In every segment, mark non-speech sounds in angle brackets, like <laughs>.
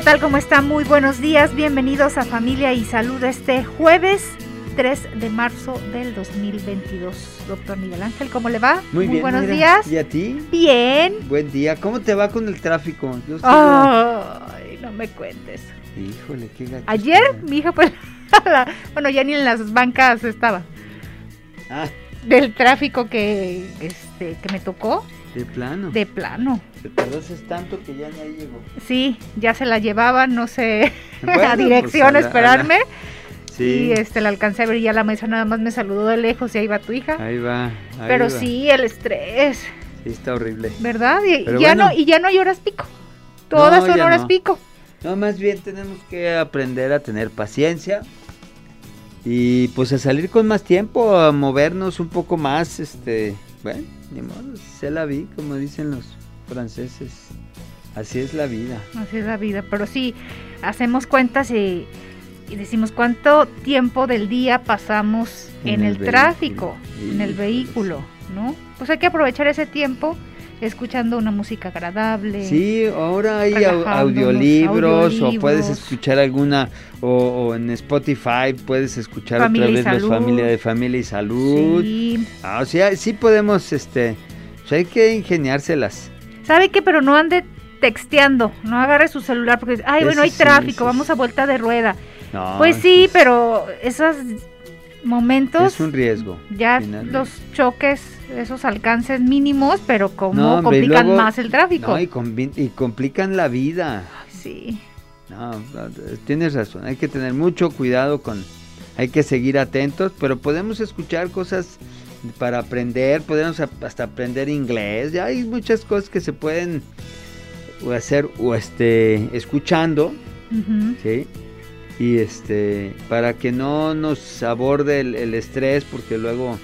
¿Qué tal? ¿Cómo está? Muy buenos días. Bienvenidos a Familia y Salud este jueves 3 de marzo del 2022. Doctor Miguel Ángel, ¿cómo le va? Muy, bien. buenos mira. días. ¿Y a ti? Bien. Buen día. ¿Cómo te va con el tráfico? Yo Ay, no me cuentes. Híjole, qué gacho Ayer mi hija <laughs> pues bueno, ya ni en las bancas estaba. Ah, Del tráfico que este que me tocó de plano. de plano. Te tardaste tanto que ya ni ahí llegó. Sí, ya se la llevaban, no sé, <laughs> Bueno, a dirección pues, a a la- esperarme. Sí. Y este la alcancé a ver y ya la maestra nada más me saludó de lejos y ahí va tu hija. Ahí va. ahí Pero va. sí, el estrés, Sí, está horrible. ¿verdad? Y, Pero ya bueno. no y ya no hay horas pico. Todas No, son horas no. pico. No, más bien tenemos que aprender a tener paciencia. Y pues a salir con más tiempo, a movernos un poco más, este, bueno, ni modo, se la vi, como dicen los franceses. Así es la vida. Así es la vida, pero sí hacemos cuentas y, y decimos cuánto tiempo del día pasamos en, En el, el vehículo. tráfico, en el vehículo, ¿no? Pues hay que aprovechar ese tiempo escuchando una música agradable. Sí, ahora hay audiolibros, o puedes escuchar alguna, o, o en Spotify puedes escuchar Familia otra vez los familia de familia y salud. Sí. Ah, o sea, sí podemos, este, hay que ingeniárselas. ¿Sabe qué? Pero no ande texteando, no agarre su celular porque, ay, bueno, hay sí, tráfico, vamos a vuelta de rueda. No, pues sí, pero esos momentos... es un riesgo. ya finalmente. los choques, esos alcances mínimos, pero como No, hombre, y complican luego- más el tráfico. No, y, complican la vida. Sí, No, tienes razón, hay que tener mucho cuidado con, hay que seguir atentos, pero podemos escuchar cosas para aprender, podemos hasta aprender inglés, ya hay muchas cosas que se pueden hacer o este escuchando, ¿sí? Y este para que no nos aborde el, el estrés porque luego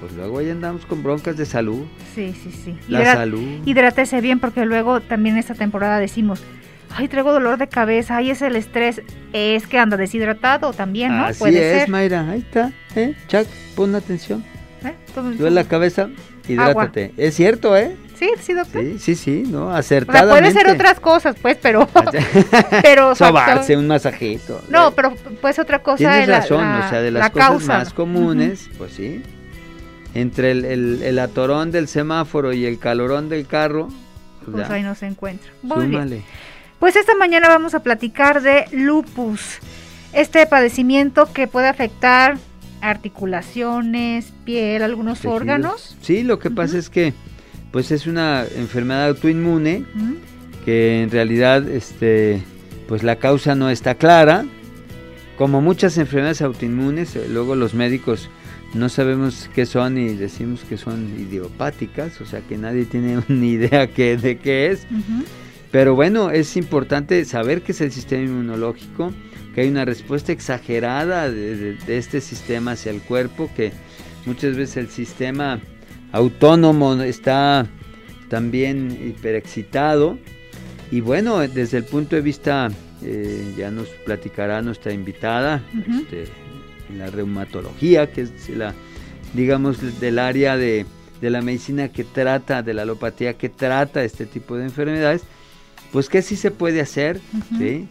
pues luego ahí andamos con broncas de salud, sí, sí, sí. la salud. Hidrátese bien porque luego también esta temporada decimos, ay, traigo dolor de cabeza, ay, es el estrés, es que anda deshidratado también, ¿no? Así Puede es, ser. Mayra, ahí está, ¿eh? Chuck, pon atención. ¿eh? Duele la cabeza, hidrátate. Es cierto, ¿eh? Sí, sí, doctor. Sí, sí, sí, ¿no? O sea, Acertadamente. puede ser otras cosas, pues, pero... <laughs> <laughs> pero <laughs> Sobarse, factor- un masajito. No, pero pues otra cosa Tienes es la, razón, la- o sea, de la las cosas causa. más comunes, pues sí. Entre el, el- el atorón del semáforo y el calorón del carro, pues Pues ahí no se encuentra. Muy bien. Pues esta mañana vamos a platicar de lupus, este padecimiento que puede afectar articulaciones, piel, algunos Tejidos. órganos. Sí, lo que pasa es que, pues es una enfermedad autoinmune ¿Mm? que en realidad este pues la causa no está clara. Como muchas enfermedades autoinmunes eh, luego los médicos no sabemos qué son y decimos que son idiopáticas o sea que nadie tiene <laughs> ni idea qué- de qué es. Pero bueno es importante saber qué es el sistema inmunológico que hay una respuesta exagerada de, de- de este sistema hacia el cuerpo que muchas veces el sistema autónomo está también hiperexcitado y bueno desde el punto de vista eh, ya nos platicará nuestra invitada este, en la reumatología que es la digamos del área de, de la medicina que trata de la alopatía que trata este tipo de enfermedades pues que sí se puede hacer. ¿sí?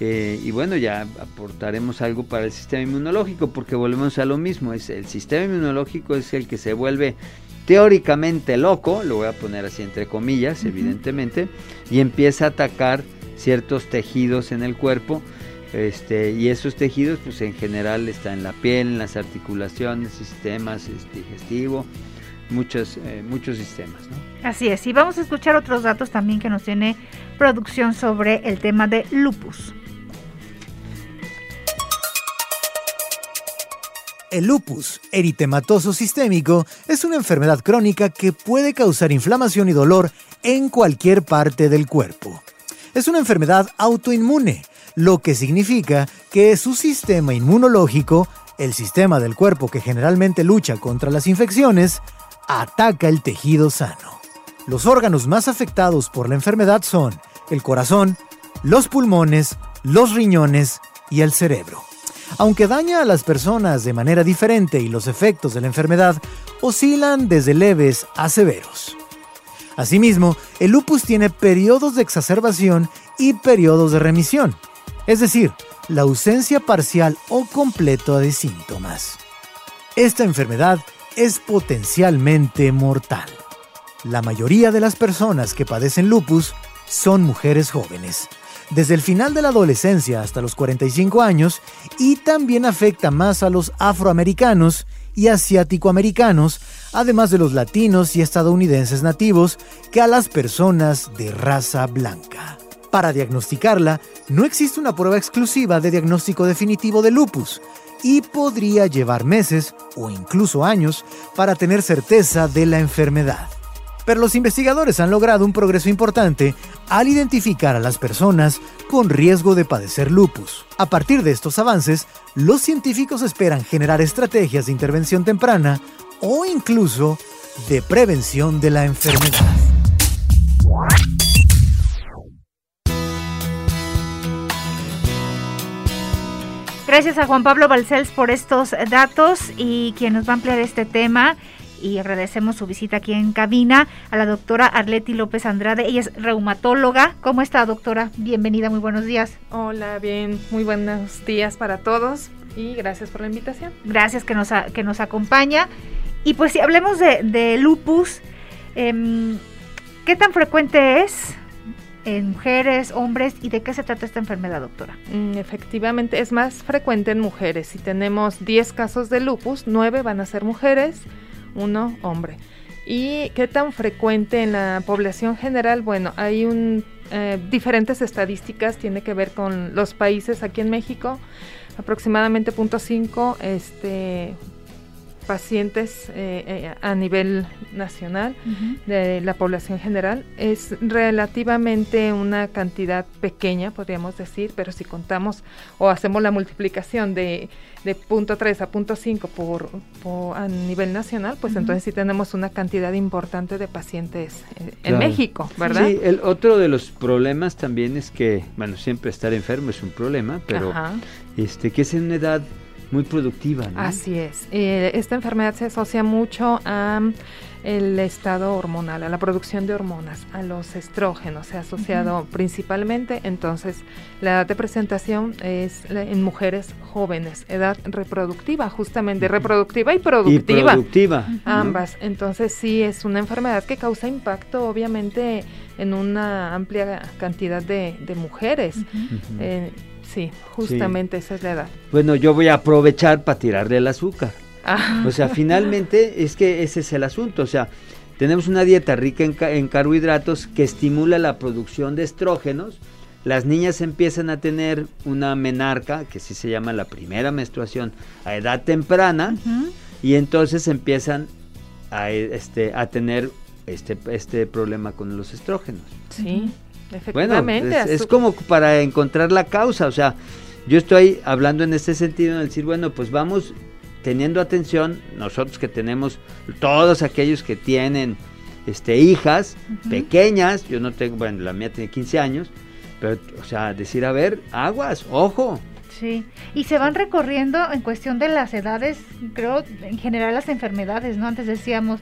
Eh, y bueno, ya aportaremos algo para el sistema inmunológico, porque volvemos a lo mismo, es el sistema inmunológico es el que se vuelve teóricamente loco, lo voy a poner así entre comillas, evidentemente, y empieza a atacar ciertos tejidos en el cuerpo, este, y esos tejidos, pues en general está en la piel, en las articulaciones, sistemas este, digestivo, muchos, eh, muchos sistemas, ¿no? Así es, y vamos a escuchar otros datos también que nos tiene producción sobre el tema de lupus. El lupus eritematoso sistémico es una enfermedad crónica que puede causar inflamación y dolor en cualquier parte del cuerpo. es una enfermedad autoinmune, lo que significa que su sistema inmunológico, el sistema del cuerpo que generalmente lucha contra las infecciones, ataca el tejido sano. Los órganos más afectados por la enfermedad son el corazón, los pulmones, los riñones y el cerebro. Aunque daña a las personas de manera diferente y los efectos de la enfermedad oscilan desde leves a severos. Asimismo, el lupus tiene periodos de exacerbación y periodos de remisión, es decir, la ausencia parcial o completa de síntomas. Esta enfermedad es potencialmente mortal. La mayoría de las personas que padecen lupus son mujeres jóvenes, desde el final de la adolescencia hasta los 45 años, y también afecta más a los afroamericanos y asiáticoamericanos, además de los latinos y estadounidenses nativos, que a las personas de raza blanca. Para diagnosticarla, no existe una prueba exclusiva de diagnóstico definitivo de lupus, y podría llevar meses o incluso años para tener certeza de la enfermedad. Pero los investigadores han logrado un progreso importante al identificar a las personas con riesgo de padecer lupus. A partir de estos avances, los científicos esperan generar estrategias de intervención temprana o incluso de prevención de la enfermedad. Gracias a Juan Pablo Balcells por estos datos y quien nos va a ampliar este tema. Y agradecemos su visita aquí en cabina a la doctora Arleti López Andrade. Ella es reumatóloga. ¿Cómo está, doctora? Bienvenida, muy buenos días. Hola, bien, muy buenos días para todos y gracias por la invitación. Gracias que nos, que nos acompaña. Y pues si hablemos de, lupus, em, ¿qué tan frecuente es? en mujeres, hombres y de qué se trata esta enfermedad, doctora? Mm, efectivamente, es más frecuente en mujeres. Si tenemos 10 casos de lupus, 9 van a ser mujeres, 1 hombre. ¿Y qué tan frecuente en la población general? Bueno, hay un, eh, diferentes estadísticas, tiene que ver con los países aquí en México, aproximadamente 0.5 este, pacientes eh, eh, a nivel nacional de la población general es relativamente una cantidad pequeña, podríamos decir, pero si contamos o hacemos la multiplicación de, de punto 3 a punto 5 por, a nivel nacional, pues entonces sí tenemos una cantidad importante de pacientes eh, en México, ¿verdad? Sí, el otro de los problemas también es que, bueno, siempre estar enfermo es un problema, pero este que es en una edad muy productiva. ¿no? Así es. Eh, esta enfermedad se asocia mucho a el estado hormonal, a la producción de hormonas, a los estrógenos, se ha asociado principalmente, entonces la edad de presentación es en mujeres jóvenes, edad reproductiva, justamente reproductiva y productiva. Y productiva. Ambas, entonces sí es una enfermedad que causa impacto obviamente en una amplia cantidad de, mujeres. Sí, justamente esa es la edad. Bueno, yo voy a aprovechar para tirarle el azúcar. Ah. O sea, finalmente es que ese es el asunto. O sea, tenemos una dieta rica en, carbohidratos que estimula la producción de estrógenos. Las niñas empiezan a tener una menarca, que sí se llama la primera menstruación, a edad temprana, y entonces empiezan a, este, a tener este, este problema con los estrógenos. Sí. Efectivamente. Bueno, es, como para encontrar la causa, o sea, yo estoy hablando en este sentido, en decir, bueno, pues vamos teniendo atención, nosotros que tenemos, todos aquellos que tienen este, hijas pequeñas, yo no tengo, bueno, la mía tiene 15 años, pero, o sea, decir, a ver, aguas, ojo. Sí, y se van recorriendo en cuestión de las edades, creo, en general las enfermedades, ¿no? Antes decíamos,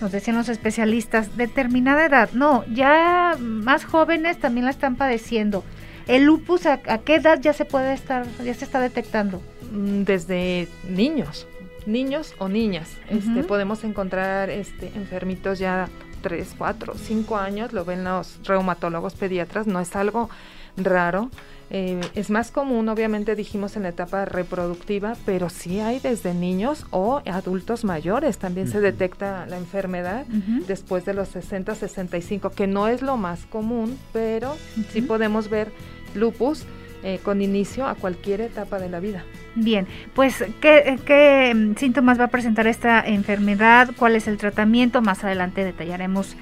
nos decían los especialistas, determinada edad. No, ya más jóvenes también la están padeciendo. ¿El lupus a, qué edad ya se puede estar, ya se está detectando? Mm, desde niños, niños o niñas. Este, podemos encontrar este, enfermitos ya 3, 4, 5 años, lo ven los reumatólogos pediatras, no es algo raro. Eh, es más común, obviamente dijimos en la etapa reproductiva, pero sí hay desde niños o adultos mayores. También se detecta la enfermedad después de los 60, 65, que no es lo más común, pero sí podemos ver lupus eh, con inicio a cualquier etapa de la vida. Bien, pues ¿qué, ¿qué, mm, síntomas va a presentar esta enfermedad? ¿Cuál es el tratamiento? Más adelante detallaremos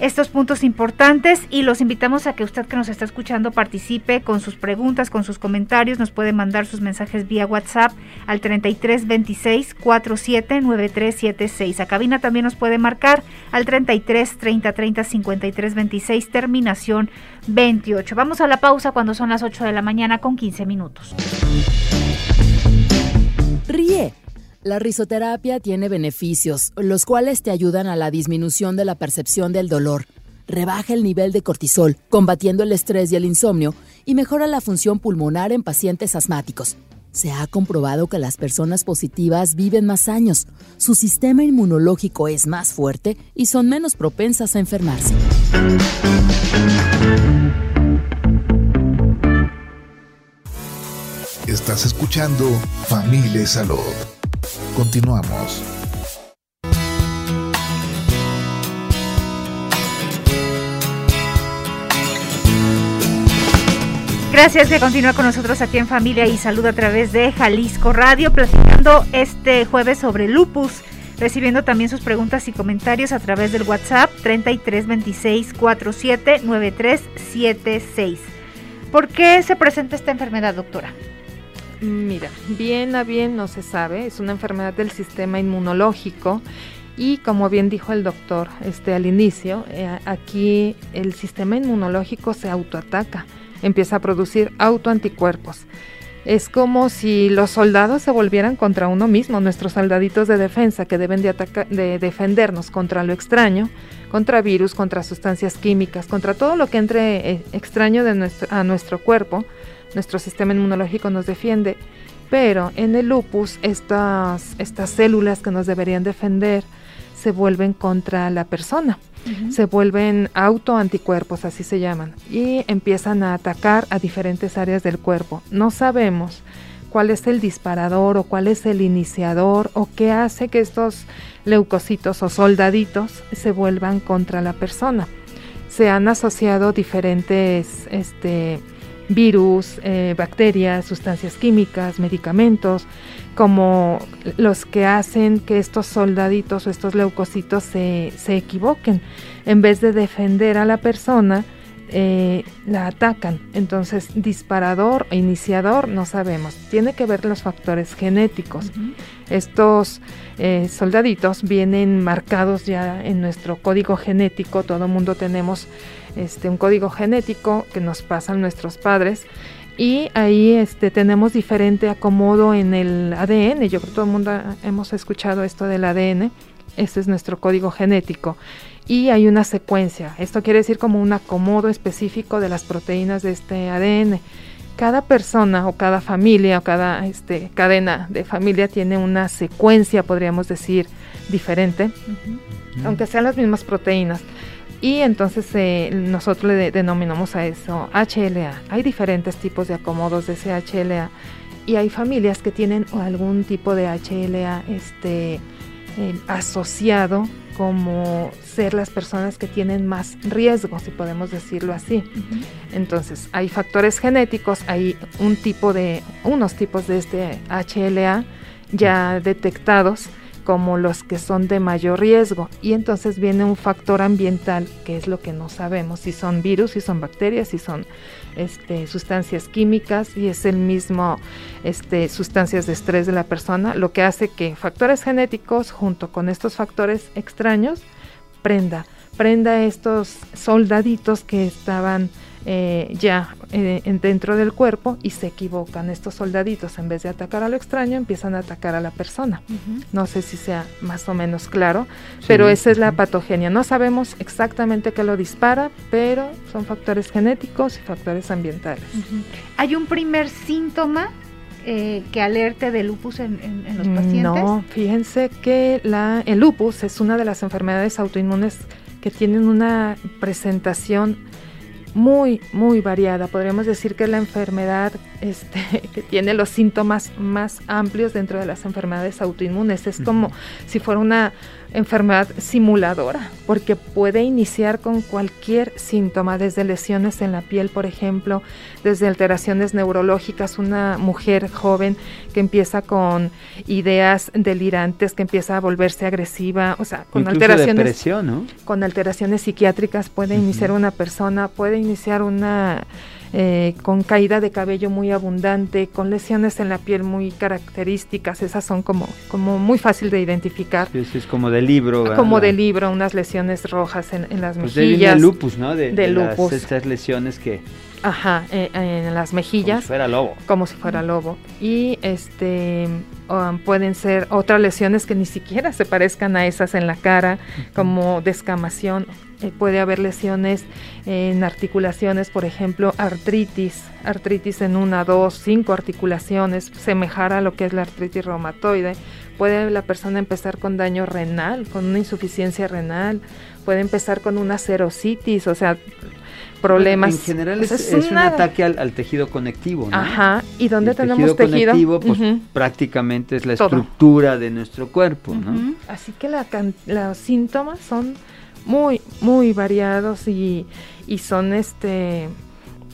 estos puntos importantes y los invitamos a que usted que nos está escuchando participe con sus preguntas, con sus comentarios, nos puede mandar sus mensajes vía WhatsApp al 33 26 47 9376. A cabina también nos puede marcar al 33 30 30 53 26 terminación 28. Vamos a la pausa cuando son las 8 de la mañana con 15 minutos. Ríe. La risoterapia tiene beneficios, los cuales te ayudan a la disminución de la percepción del dolor, rebaja el nivel de cortisol, combatiendo el estrés y el insomnio, y mejora la función pulmonar en pacientes asmáticos. Se ha comprobado que las personas positivas viven más años, su sistema inmunológico es más fuerte y son menos propensas a enfermarse. Estás escuchando Familia Salud. Continuamos. Gracias que continúa con nosotros aquí en Familia y Salud a través de Jalisco Radio, platicando este jueves sobre lupus, recibiendo también sus preguntas y comentarios a través del WhatsApp 3326 47 ¿Por qué se presenta esta enfermedad, doctora? Mira, bien a bien no se sabe, es una enfermedad del sistema inmunológico y como bien dijo el doctor este, al inicio, eh, aquí el sistema inmunológico se autoataca, empieza a producir autoanticuerpos. Es como si los soldados se volvieran contra uno mismo, nuestros soldaditos de defensa que deben de, de defendernos contra lo extraño, contra virus, contra sustancias químicas, contra todo lo que entre eh, extraño de nuestro, a nuestro cuerpo nuestro sistema inmunológico nos defiende, pero en el lupus estas, estas células que nos deberían defender se vuelven contra la persona, se vuelven autoanticuerpos, así se llaman, y empiezan a atacar a diferentes áreas del cuerpo. No sabemos cuál es el disparador o cuál es el iniciador o qué hace que estos leucocitos o soldaditos se vuelvan contra la persona. Se han asociado diferentes este, virus, eh, bacterias, sustancias químicas, medicamentos, como los que hacen que estos soldaditos o estos leucocitos se, se equivoquen. En vez de defender a la persona, eh, la atacan. Entonces, disparador o iniciador no sabemos. Tiene que ver los factores genéticos. Estos eh, soldaditos vienen marcados ya en nuestro código genético. Todo mundo tenemos este, un código genético que nos pasan nuestros padres. Y ahí este, tenemos diferente acomodo en el ADN. Yo creo que todo el mundo hemos escuchado esto del ADN. Este es nuestro código genético y hay una secuencia. Esto quiere decir como un acomodo específico de las proteínas de este ADN. Cada persona o cada familia o cada este, cadena de familia tiene una secuencia, podríamos decir, diferente, aunque sean las mismas proteínas. Y entonces eh, nosotros le denominamos a eso HLA. Hay diferentes tipos de acomodos de ese HLA y hay familias que tienen algún tipo de HLA este, eh, asociado como ser las personas que tienen más riesgo, si podemos decirlo así. Entonces, hay factores genéticos, hay un tipo de, unos tipos de este HLA ya detectados como los que son de mayor riesgo. Y entonces viene un factor ambiental, que es lo que no sabemos, si son virus, si son bacterias, si son este, sustancias químicas, y es el mismo este, sustancias de estrés de la persona, lo que hace que factores genéticos junto con estos factores extraños prenda, prenda estos soldaditos que estaban eh, ya eh, dentro del cuerpo y se equivocan. Estos soldaditos, en vez de atacar a lo extraño, empiezan a atacar a la persona. No sé si sea más o menos claro, pero esa es la patogenia. No sabemos exactamente qué lo dispara, pero son factores genéticos y factores ambientales. ¿Hay un primer síntoma eh, que alerte de lupus en, los pacientes? No, fíjense que la, el lupus es una de las enfermedades autoinmunes que tienen una presentación muy, muy variada. Podríamos decir que es la enfermedad este, <laughs> que tiene los síntomas más amplios dentro de las enfermedades autoinmunes. Es como si fuera una enfermedad simuladora, porque puede iniciar con cualquier síntoma, desde lesiones en la piel, por ejemplo, desde alteraciones neurológicas, una mujer joven que empieza con ideas delirantes, que empieza a volverse agresiva, o sea, con alteraciones con alteraciones psiquiátricas puede iniciar una persona, puede iniciar una eh, con caída de cabello muy abundante, con lesiones en la piel muy características, esas son como, como muy fácil de identificar. es como de libro. Como de libro, unas lesiones rojas en, las pues mejillas. De lupus, ¿no? De, lupus. estas lesiones que... Ajá, eh, en las mejillas. Como si fuera lobo. Como si fuera lobo. Y este um, pueden ser otras lesiones que ni siquiera se parezcan a esas en la cara, como descamación eh, puede haber lesiones en articulaciones, por ejemplo, artritis, artritis en una, dos, cinco articulaciones, semejar a lo que es la artritis reumatoide. Puede la persona empezar con daño renal, con una insuficiencia renal, puede empezar con una serositis, o sea, problemas. en general es, un ataque al, tejido conectivo, ¿no? Ajá, y donde tenemos tejido, conectivo, pues prácticamente es la estructura de nuestro cuerpo, ¿no? Así que la, los síntomas son muy, muy variados y, y son este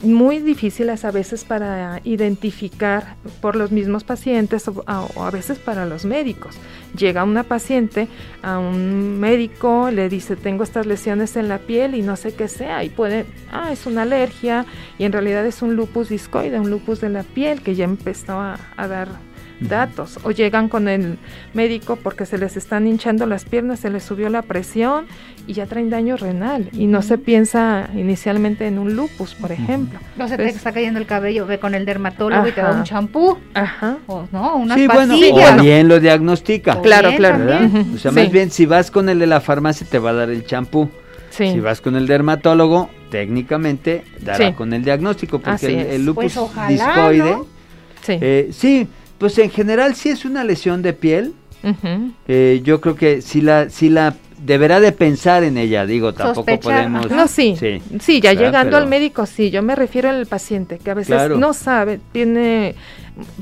muy difíciles a veces para identificar por los mismos pacientes o a, veces para los médicos. Llega una paciente a un médico, le dice tengo estas lesiones en la piel y no sé qué sea y puede, ah, es una alergia y en realidad es un lupus discoide, un lupus de la piel que ya empezó a dar datos o llegan con el médico porque se les están hinchando las piernas, se les subió la presión y ya traen daño renal y no se piensa inicialmente en un lupus, por ejemplo. No se te está cayendo el cabello, ve con el dermatólogo y te da un champú. Aja. O no, una sí, bueno, o bien lo diagnostica. claro, claro. O sea, más bien si vas con el de la farmacia te va a dar el champú. Si vas con el dermatólogo, técnicamente dará con el diagnóstico, porque el, lupus pues discoide. Sí. Eh, sí, pues en general si es una lesión de piel. Eh, yo creo que si la, si la deberá de pensar en ella, digo, tampoco podemos... No, sí, sí, ya llegando al médico, sí, yo me refiero al paciente, que a veces no sabe, tiene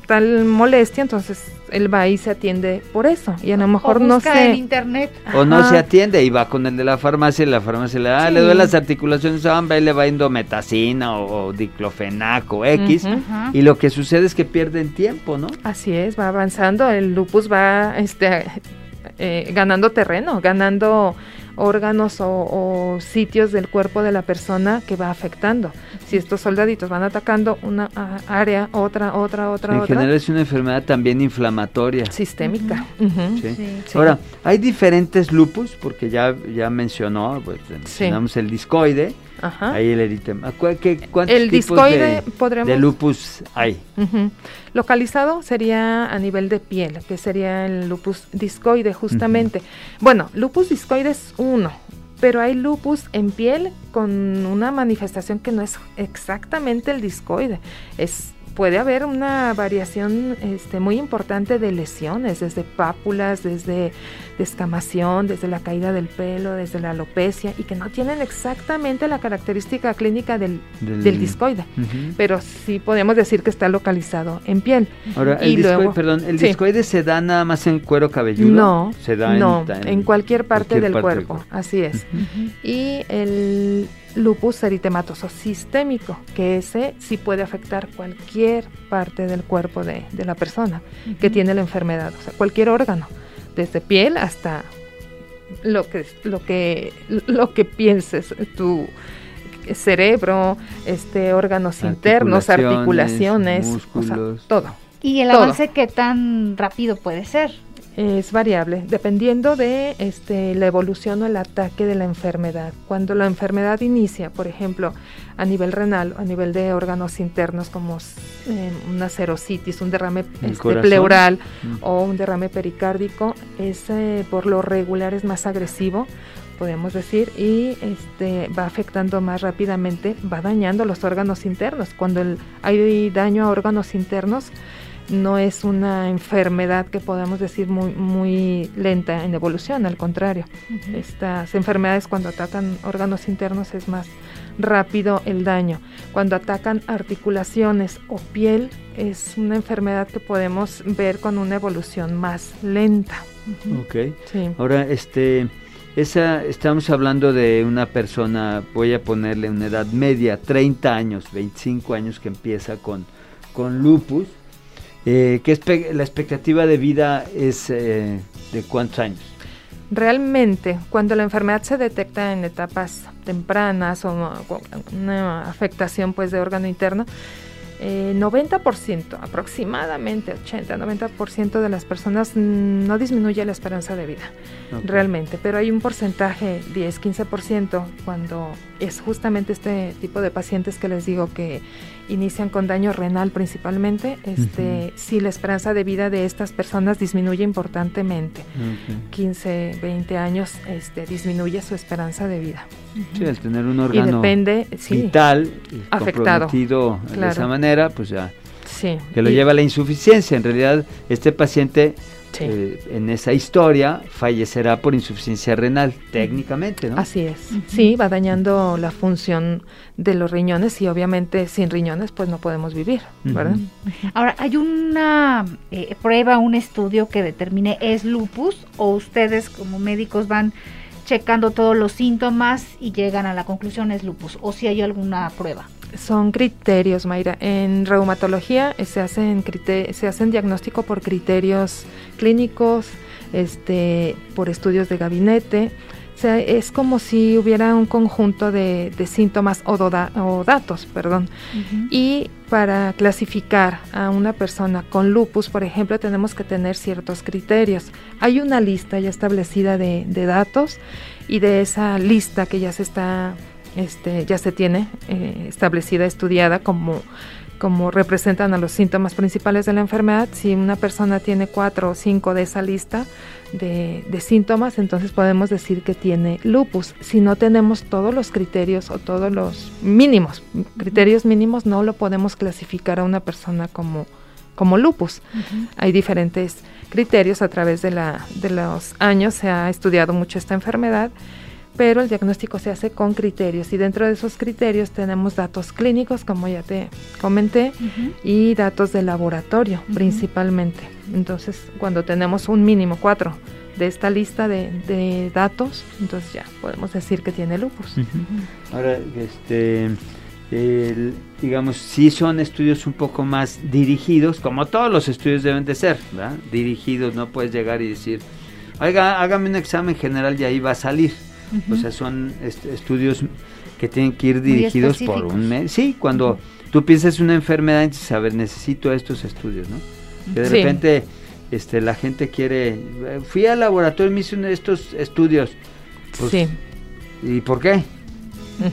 tal molestia, entonces él va y se atiende por eso, y a lo mejor no se... en internet. O no se atiende y va con el de la farmacia y la farmacia le da, ah, le duele las articulaciones, ah, y le va indometacina o, o diclofenaco X, y lo que sucede es que pierden tiempo, ¿no? Así es, va avanzando, el lupus va este, eh, ganando terreno, ganando órganos o, sitios del cuerpo de la persona que va afectando. Si estos soldaditos van atacando una área, otra, otra, otra, en otra. general es una enfermedad también inflamatoria. Sistémica. Ahora, hay diferentes lupus, porque ya, ya mencionó, pues, mencionamos el discoide, Ahí el eritema. ¿Cuántos el discoide de, lupus hay? Localizado sería a nivel de piel, que sería el lupus discoide justamente. Bueno, lupus discoide es uno, pero hay lupus en piel con una manifestación que no es exactamente el discoide, es puede haber una variación este, muy importante de lesiones, desde pápulas, desde descamación, desde la caída del pelo, desde la alopecia, y que no tienen exactamente la característica clínica del, del, discoide, pero sí podemos decir que está localizado en piel. Ahora, el, discoide, perdón, ¿el discoide se da nada más en cuero cabelludo? No, se da no, en, cualquier parte, del, cuerpo, así es. Y el lupus eritematoso sistémico, que ese sí puede afectar cualquier parte del cuerpo de, la persona que tiene la enfermedad, o sea, cualquier órgano, desde piel hasta lo que, lo que, lo que pienses, tu cerebro, este, órganos internos, articulaciones, todo. ¿Y el avance qué tan rápido puede ser? Es variable, dependiendo de este, la evolución o el ataque de la enfermedad. Cuando la enfermedad inicia, por ejemplo, a nivel renal, a nivel de órganos internos como eh, una serositis, un derrame este, pleural mm. o un derrame pericárdico, es eh, por lo regular es más agresivo, podemos decir, y este, va afectando más rápidamente, va dañando los órganos internos. Cuando hay daño a órganos internos, no es una enfermedad que podamos decir muy, muy lenta en evolución, al contrario. Estas enfermedades cuando atacan órganos internos es más rápido el daño. Cuando atacan articulaciones o piel es una enfermedad que podemos ver con una evolución más lenta. Ok. Ahora, este, esa, estamos hablando de una persona, voy a ponerle una edad media, 30 años, 25 años que empieza con, con lupus. Eh, ¿qué la expectativa de vida es eh, de cuántos años? Realmente, cuando la enfermedad se detecta en etapas tempranas o una afectación pues de órgano interno, 90%, eh, aproximadamente 80-90% de las personas no disminuye la esperanza de vida, realmente, pero hay un porcentaje, 10-15%, cuando es justamente este tipo de pacientes que les digo que inician con daño renal principalmente, este, si la esperanza de vida de estas personas disminuye importantemente. 15, 20 años este, disminuye su esperanza de vida. Sí, al tener un órgano vital afectado de esa manera, pues ya sí. que lo lleva a la insuficiencia. En realidad, este paciente eh, en esa historia fallecerá por insuficiencia renal, técnicamente, ¿no? Así es. Sí, va dañando la función de los riñones y obviamente sin riñones pues no podemos vivir, ¿verdad? Ahora, ¿hay una eh, prueba, un estudio que determine es lupus o ustedes como médicos van checando todos los síntomas y llegan a la conclusión es lupus o si hay alguna prueba? Son criterios, Mayra. En reumatología se hacen, se hacen diagnóstico por criterios clínicos, este, por estudios de gabinete. O sea, es como si hubiera un conjunto de, síntomas o, o, datos, perdón. Y para clasificar a una persona con lupus, por ejemplo, tenemos que tener ciertos criterios. Hay una lista ya establecida de, de datos y de esa lista que ya se está este, ya se tiene eh, establecida, estudiada como, como representan a los síntomas principales de la enfermedad. Si una persona tiene cuatro o cinco de esa lista de, síntomas, entonces podemos decir que tiene lupus. Si no tenemos todos los criterios o todos los mínimos, criterios mínimos, no lo podemos clasificar a una persona como, como lupus. Hay diferentes criterios a través de, la, de los años, se ha estudiado mucho esta enfermedad pero el diagnóstico se hace con criterios y dentro de esos criterios tenemos datos clínicos, como ya te comenté, y datos de laboratorio principalmente. Entonces, cuando tenemos un mínimo cuatro de esta lista de, datos, entonces ya podemos decir que tiene lupus. Ahora, este, digamos, si son estudios un poco más dirigidos, como todos los estudios deben de ser, ¿verdad? Dirigidos, no puedes llegar y decir, oiga, hágame un examen general y ahí va a salir o sea, son estudios que tienen que ir dirigidos por un mes. Sí, cuando tú piensas una enfermedad, entonces, a ver, necesito estos estudios, ¿no? Que de repente este, la gente quiere, fui al laboratorio y me hice uno de estos estudios. Pues, sí. ¿Y por qué?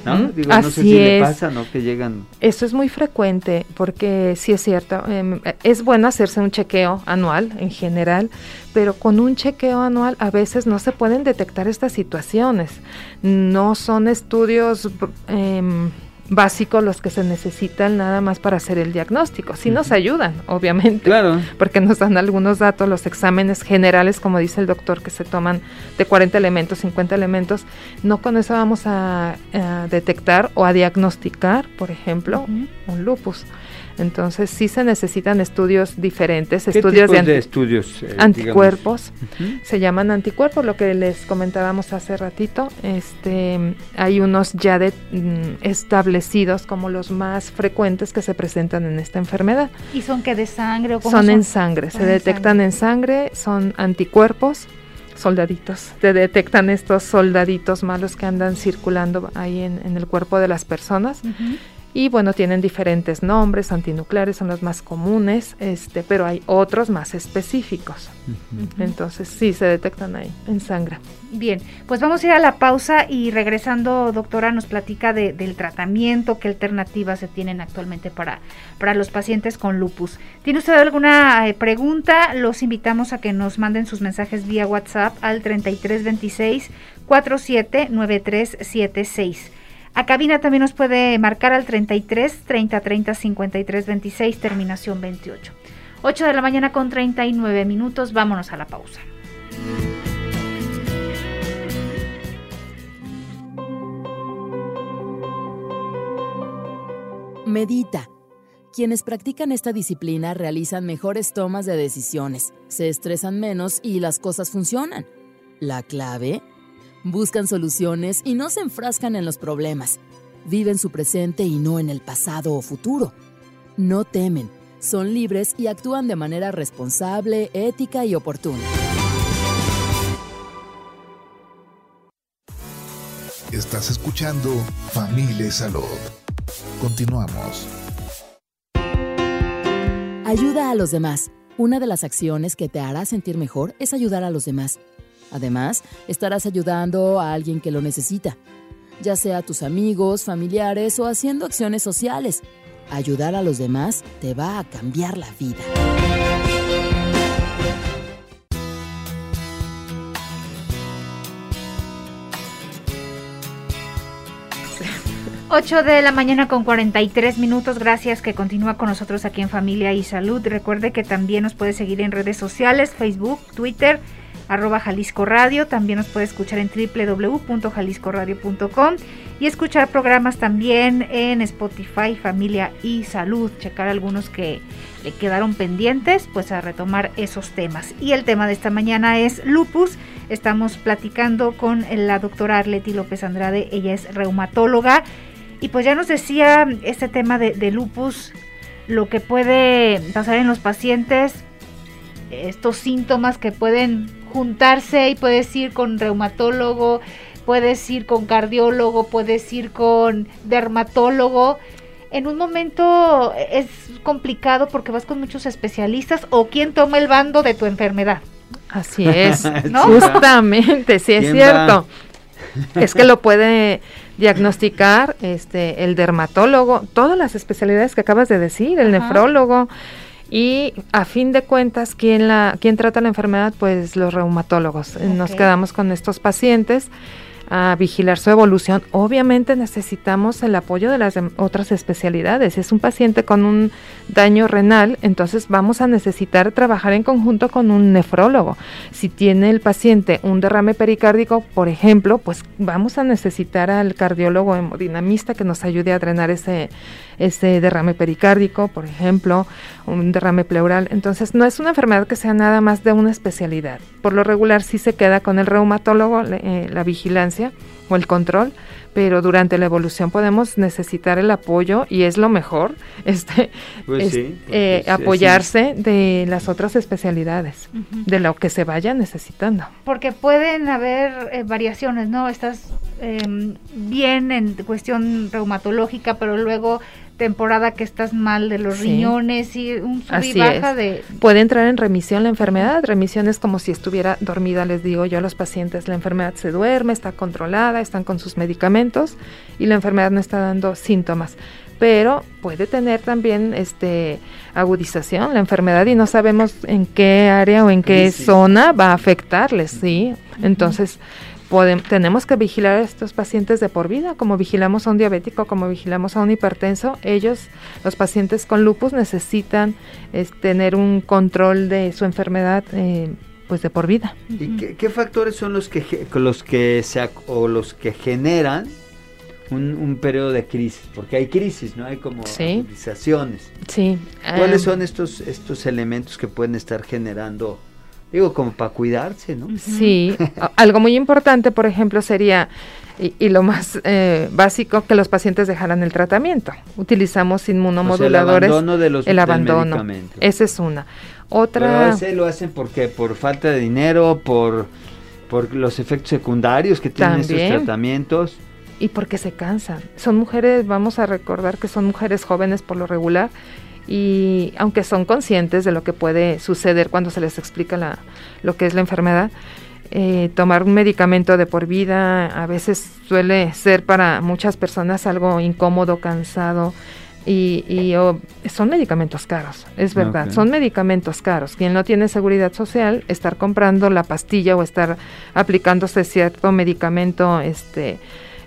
¿No? Digo, no sé si le pasa, ¿no? Que llegan. Eso es muy frecuente, porque sí es cierto, em, es bueno hacerse un chequeo anual en general, pero con un chequeo anual a veces no se pueden detectar estas situaciones. No son estudios. Eh, básicos los que se necesitan nada más para hacer el diagnóstico. Sí nos ayudan, obviamente, claro. porque nos dan algunos datos, los exámenes generales, como dice el doctor, que se toman de 40 elementos, 50 elementos, no con eso vamos a, detectar o a diagnosticar, por ejemplo, un lupus. Entonces sí se necesitan estudios diferentes, estudios de, estudios eh, anticuerpos, se llaman anticuerpos, lo que les comentábamos hace ratito. Este, hay unos ya de, mm, establecidos como los más frecuentes que se presentan en esta enfermedad. ¿Y son que de sangre o cómo son? en sangre, se detectan en sangre, son anticuerpos soldaditos. Te detectan estos soldaditos malos que andan circulando ahí en, el cuerpo de las personas y bueno, tienen diferentes nombres, antinucleares son los más comunes, este, pero hay otros más específicos. Entonces sí, se detectan ahí en sangre. Bien, pues vamos a ir a la pausa y regresando, doctora, nos platica del tratamiento, qué alternativas se tienen actualmente para, para los pacientes con lupus. ¿Tiene usted alguna eh, pregunta? Los invitamos a que nos manden sus mensajes vía WhatsApp al 3326 479376. A cabina también nos puede marcar al 33 30 30 53 26, terminación 28. 8 de la mañana con 39 minutos, vámonos a la pausa. Medita. Quienes practican esta disciplina realizan mejores tomas de decisiones, se estresan menos y las cosas funcionan. La clave Buscan soluciones y no se enfrascan en los problemas. Viven su presente y no en el pasado o futuro. No temen, son libres y actúan de manera responsable, ética y oportuna. Estás escuchando Familia Salud. Continuamos. Ayuda a los demás. Una de las acciones que te hará sentir mejor es ayudar a los demás. Además, estarás ayudando a alguien que lo necesita, ya sea a tus amigos, familiares o haciendo acciones sociales. Ayudar a los demás te va a cambiar la vida. 8 de la mañana con 43 minutos. Gracias que continúa con nosotros aquí en Familia y Salud. Recuerde que también nos puede seguir en redes sociales, Facebook, Twitter arroba Jalisco Radio. También nos puede escuchar en www.jaliscoradio.com y escuchar programas también en Spotify, Familia y Salud. Checar algunos que le quedaron pendientes, pues a retomar esos temas. Y el tema de esta mañana es lupus. Estamos platicando con la doctora Arleti López Andrade. Ella es reumatóloga. Y pues ya nos decía este tema de, de lupus, lo que puede pasar en los pacientes, estos síntomas que pueden juntarse y puedes ir con reumatólogo, puedes ir con cardiólogo, puedes ir con dermatólogo. En un momento es complicado porque vas con muchos especialistas o quién toma el bando de tu enfermedad. Así es, <laughs> justamente, sí es cierto. Es que lo puede diagnosticar este el dermatólogo, todas las especialidades que acabas de decir, el nefrólogo, y a fin de cuentas, ¿quién, la, quién trata la enfermedad? Pues los reumatólogos. Nos quedamos con estos pacientes a vigilar su evolución. Obviamente necesitamos el apoyo de las otras especialidades. Si es un paciente con un daño renal, entonces vamos a necesitar trabajar en conjunto con un nefrólogo. Si tiene el paciente un derrame pericárdico, por ejemplo, pues vamos a necesitar al cardiólogo hemodinamista que nos ayude a drenar ese, ese derrame pericárdico, por ejemplo, un derrame pleural. Entonces, no es una enfermedad que sea nada más de una especialidad. Por lo regular sí se queda con el reumatólogo eh, la vigilancia o el control, pero durante la evolución podemos necesitar el apoyo y es lo mejor <laughs> este pues eh, apoyarse de las otras especialidades de lo que se vaya necesitando. Porque pueden haber eh, variaciones no estás em, bien en cuestión reumatológica pero luego temporada que estás mal de los riñones y un sub y baja de... Puede entrar en remisión la enfermedad. Remisión es como si estuviera dormida, les digo yo a los pacientes. La enfermedad se duerme, está controlada, están con sus medicamentos y la enfermedad no está dando síntomas. Pero puede tener también este agudización la enfermedad y no sabemos en qué área o en qué zona va a afectarles, ¿sí? Entonces tenemos que vigilar a estos pacientes de por vida, como vigilamos a un diabético, como vigilamos a un hipertenso. Ellos, los pacientes con lupus, necesitan tener un control de su enfermedad. Eh, pues de por vida. ¿Y qué, factores son los que los que se o los que generan un, periodo de crisis? Porque hay crisis, ¿no? Hay como sí. Sí. ¿Cuáles em, son estos estos elementos que pueden estar generando Digo, como para cuidarse, ¿no? Sí, algo muy importante, por ejemplo, sería, y, lo más eh, básico, que los pacientes dejaran el tratamiento. Utilizamos inmunomoduladores. el abandono de los el abandono. Esa es una. Otra. Pero lo hacen porque por falta de dinero, por, por los efectos secundarios que tienen estos tratamientos. Y porque se cansan. Son mujeres, vamos a recordar que son mujeres jóvenes por lo regular y aunque son conscientes de lo que puede suceder cuando se les explica la, lo que es la enfermedad, eh, tomar un medicamento de por vida a veces suele ser para muchas personas algo incómodo, cansado. Y, son medicamentos caros, es verdad, son medicamentos caros. Quien no tiene seguridad social, estar comprando la pastilla o estar aplicándose cierto medicamento este,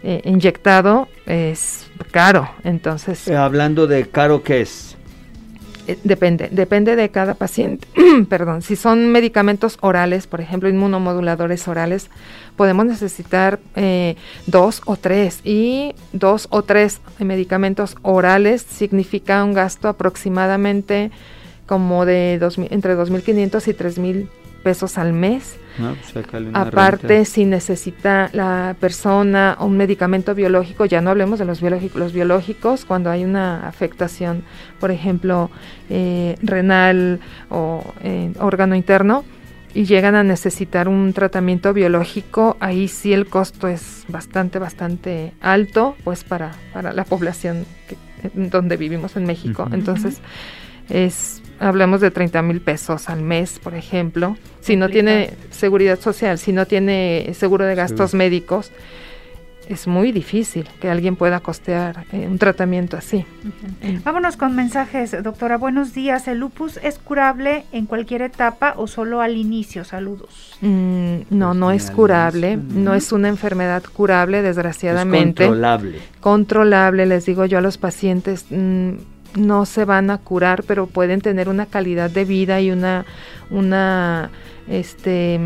eh, inyectado es caro. Entonces, eh, hablando de caro, ¿qué es? Eh, depende, depende de cada paciente. <clears throat> Perdón, si son medicamentos orales, por ejemplo, inmunomoduladores orales, podemos necesitar eh, dos o tres. Y dos o tres medicamentos orales significa un gasto aproximadamente como de dos, entre 2.500 y 3.000 pesos al mes. Pues, Aparte, si necesita la persona un medicamento biológico, ya no hablemos de los biológicos, los biológicos, cuando hay una afectación, por ejemplo, eh, renal o eh, órgano interno, y llegan a necesitar un tratamiento biológico, ahí sí el costo es bastante, bastante alto, pues para, para la población que, donde vivimos en México. Entonces, es hablamos de 30 mil pesos al mes, por ejemplo, si no tiene seguridad social, si no tiene seguro de gastos médicos, es muy difícil que alguien pueda costear eh, un tratamiento así. Vámonos con mensajes, doctora. Buenos días. ¿El lupus es curable en cualquier etapa o solo al inicio? Saludos. Mm, no, pues no es curable. No es una enfermedad curable, desgraciadamente. controlable. Controlable, les digo yo a los pacientes. Mm, no se van a curar, pero pueden tener una calidad de vida y una, una este,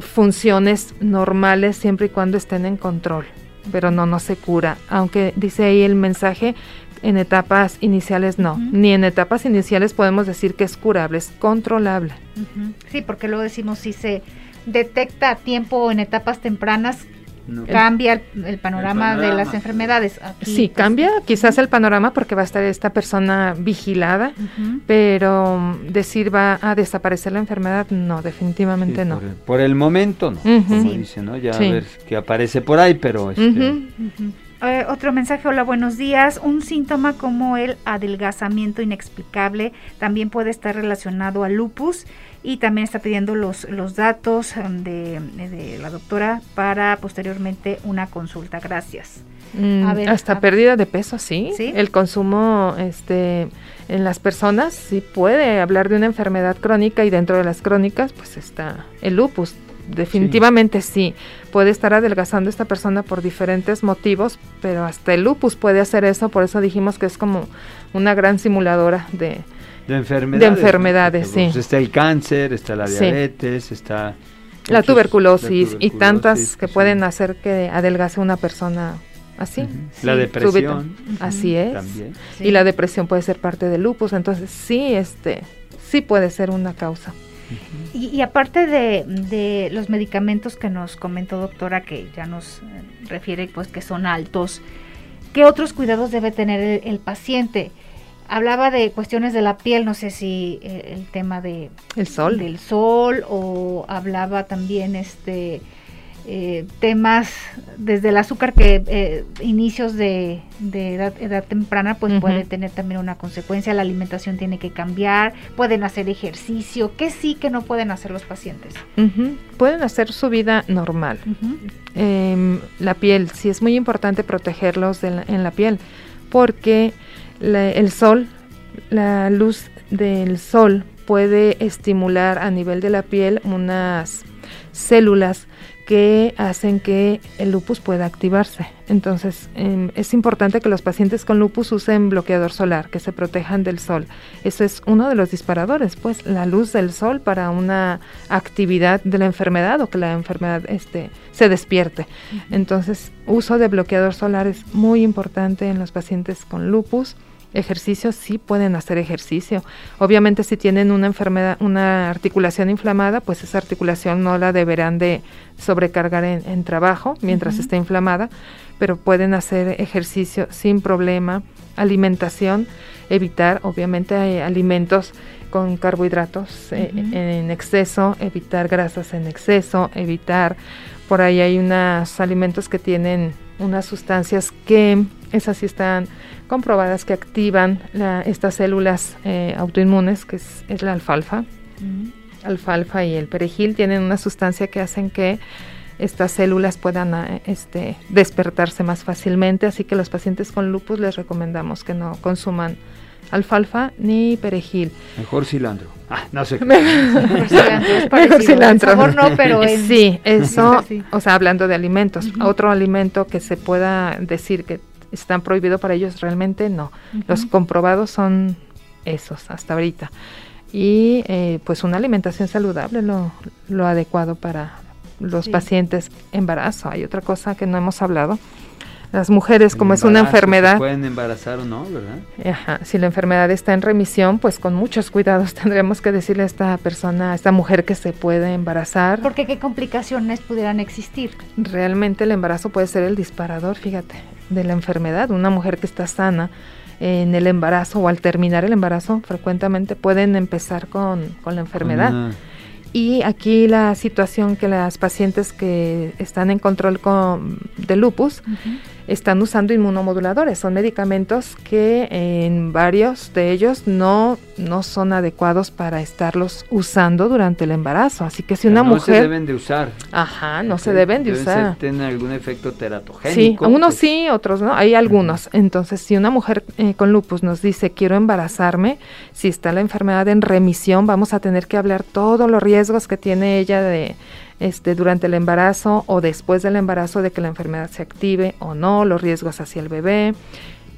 funciones normales siempre y cuando estén en control. Pero no, no se cura. Aunque dice ahí el mensaje, en etapas iniciales no. Ni en etapas iniciales podemos decir que es curable, es controlable. Sí, porque luego decimos si se detecta a tiempo en etapas tempranas, Cambia el, panorama de las enfermedades. sí, pues, cambia quizás el panorama porque va a estar esta persona vigilada, pero decir va a desaparecer la enfermedad, no, definitivamente no. Por el, momento no, como dice, ¿no? Ya a ver qué aparece por ahí, pero... Este, eh, otro mensaje, hola, buenos días. Un síntoma como el adelgazamiento inexplicable también puede estar relacionado al lupus y también está pidiendo los, los datos um, de, la doctora para posteriormente una consulta. Gracias. Mm, hasta pérdida de peso, ¿sí? sí. El consumo este, en las personas sí puede hablar de una enfermedad crónica y dentro de las crónicas pues está el lupus. Definitivamente sí. puede estar adelgazando esta persona por diferentes motivos, pero hasta el lupus puede hacer eso, por eso dijimos que es como una gran simuladora de, de enfermedades. De enfermedades, sí. Pues, está el cáncer, está la diabetes, está... La tuberculosis, y tantas que pueden hacer que adelgace una persona así. La depresión. Así es. Y la depresión puede ser parte del lupus, entonces sí, este, sí puede ser una causa. Y, aparte de, los medicamentos que nos comentó doctora, que ya nos eh, refiere pues que son altos, ¿qué otros cuidados debe tener el paciente? hablaba de cuestiones de la piel, no sé si eh, el tema de el sol, del sol o hablaba también este eh, temas desde el azúcar que eh, inicios de, edad, temprana pues puede tener también una consecuencia, la alimentación tiene que cambiar, pueden hacer ejercicio, que sí que no pueden hacer los pacientes. Pueden hacer su vida normal. Em, la piel, sí es muy importante protegerlos en la piel porque el sol, la luz del sol puede estimular a nivel de la piel unas células que hacen que el lupus pueda activarse. Entonces, em, es importante que los pacientes con lupus usen bloqueador solar, que se protejan del sol. Eso es uno de los disparadores, pues la luz del sol para una actividad de la enfermedad o que la enfermedad este, se despierte. Entonces, uso de bloqueador solar es muy importante en los pacientes con lupus ejercicio sí pueden hacer ejercicio. Obviamente si tienen una enfermedad, una articulación inflamada, pues esa articulación no la deberán de sobrecargar en, trabajo mientras esté inflamada, pero pueden hacer ejercicio sin problema. Alimentación, evitar obviamente alimentos con carbohidratos eh, en exceso, evitar grasas en exceso, evitar, por ahí hay unos alimentos que tienen unas sustancias que esas sí están comprobadas que activan estas células eh, autoinmunes, que es, la alfalfa. Alfalfa y el perejil tienen una sustancia que hacen que estas células puedan eh, este, despertarse más fácilmente, así que los pacientes con lupus les recomendamos que no consuman alfalfa ni perejil. Mejor cilantro. Ah, no sé. Mejor <laughs> cilantro. Mejor cilantro. no, pero Sí, eso, o sea, hablando de alimentos. Otro alimento que se pueda decir que están prohibidos para ellos, realmente no. Los comprobados son esos hasta ahorita. Y eh, pues una alimentación saludable, lo, lo adecuado para los pacientes embarazo. Hay otra cosa que no hemos hablado, las mujeres, como es una enfermedad. pueden embarazar o no, ¿verdad? Ajá, si la enfermedad está en remisión, pues con muchos cuidados <laughs> tendremos que decirle a esta persona, a esta mujer que se puede embarazar. Porque qué complicaciones pudieran existir. Realmente el embarazo puede ser el disparador, fíjate, de la enfermedad. Una mujer que está sana en el embarazo o al terminar el embarazo, frecuentemente pueden empezar con, con la enfermedad. Y aquí la situación que las pacientes que están en control con, de lupus, están usando inmunomoduladores. Son medicamentos que en varios de ellos no, no son adecuados para estarlos usando durante el embarazo. Así que si una mujer... No se deben de usar. Ajá, no se deben de usar. ¿Tienen algún efecto teratogénico? Sí, unos sí, otros no. Hay algunos. Entonces, si una mujer eh, con lupus nos dice quiero embarazarme, si está la enfermedad en remisión, vamos a tener que hablar todos los riesgos que tiene ella de este, durante el embarazo o después del embarazo de que la enfermedad se active o no, los riesgos hacia el bebé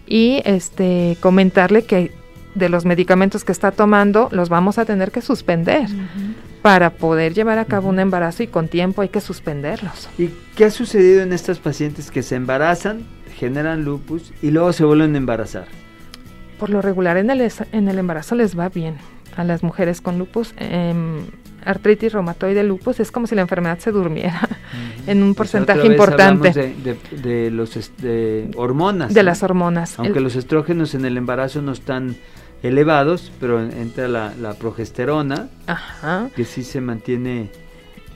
y este, comentarle que de los medicamentos que está tomando los vamos a tener que suspender. Para poder llevar a cabo un embarazo y con tiempo hay que suspenderlos. ¿Y qué ha sucedido en estas pacientes que se embarazan, generan lupus y luego se vuelven a embarazar? Por lo regular en el, en el embarazo les va bien a las mujeres con lupus. Em, artritis reumatoide lupus es como si la enfermedad se durmiera en un porcentaje importante. de, de, los de hormonas de las hormonas. Aunque los estrógenos en el embarazo no están elevados pero entra la, la progesterona que sí se mantiene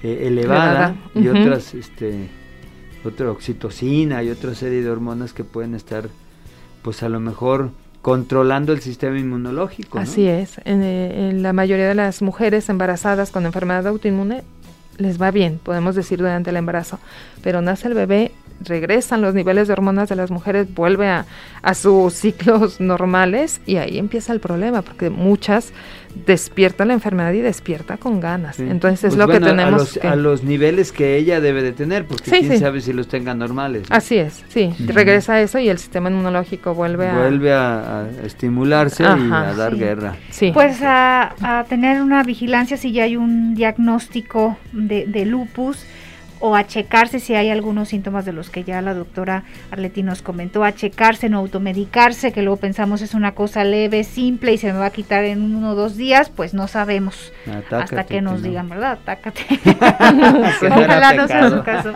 eh, elevada, y otras este otra oxitocina y otra serie de hormonas que pueden estar pues a lo mejor controlando el sistema inmunológico. Así es. Eh, en, la mayoría de las mujeres embarazadas con enfermedad autoinmune les va bien, podemos decir, durante el embarazo. Pero nace el bebé, regresan los niveles de hormonas de las mujeres, vuelve a sus ciclos normales y ahí empieza el problema, porque muchas despierta la enfermedad y despierta con ganas. Entonces es pues lo que tenemos a los, que... a los niveles que ella debe de tener, porque quién sabe si los tenga normales. Así es, sí. Regresa a eso y el sistema inmunológico vuelve a... Vuelve a, estimularse y a dar guerra. Sí. Pues a, a, tener una vigilancia si ya hay un diagnóstico de, de lupus o a checarse si hay algunos síntomas de los que ya la doctora Arleti nos comentó, a checarse, no automedicarse, que luego pensamos es una cosa leve, simple y se me va a quitar en uno o dos días, pues no sabemos hasta que nos digan, ¿verdad? Atácate. <laughs> <laughs> Ojalá no sea su caso.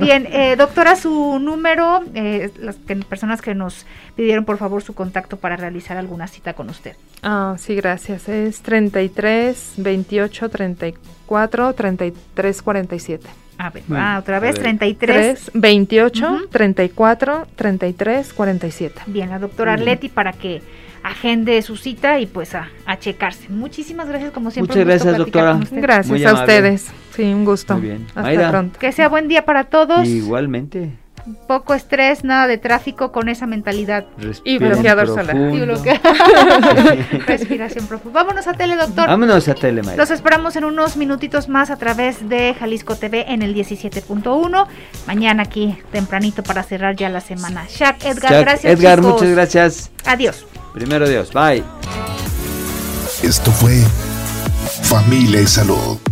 Bien, eh, doctora, su número, eh, las personas que nos pidieron por favor su contacto para realizar alguna cita con usted. Ah, sí, gracias. Es 33 28 34 33 47. A ver, ah, otra vez, 33. 28, 34, 33, 47. Bien, la doctora Arleti para que agende su cita y pues a, checarse. Muchísimas gracias como siempre. Muchas gracias, doctora. Gracias a ustedes. Sí, un gusto. Muy bien. Hasta pronto. Que sea buen día para todos. Igualmente poco estrés, nada de tráfico con esa mentalidad. y bloqueador solar. <laughs> Respiración profunda. Vámonos a tele, doctor. Vámonos a tele, Los esperamos en unos minutitos más a través de Jalisco TV en el 17.1. Mañana aquí tempranito para cerrar ya la semana. Shaq, Edgar, gracias. Edgar, muchas gracias. Adiós. Primero Dios. Bye. Esto fue Familia y Salud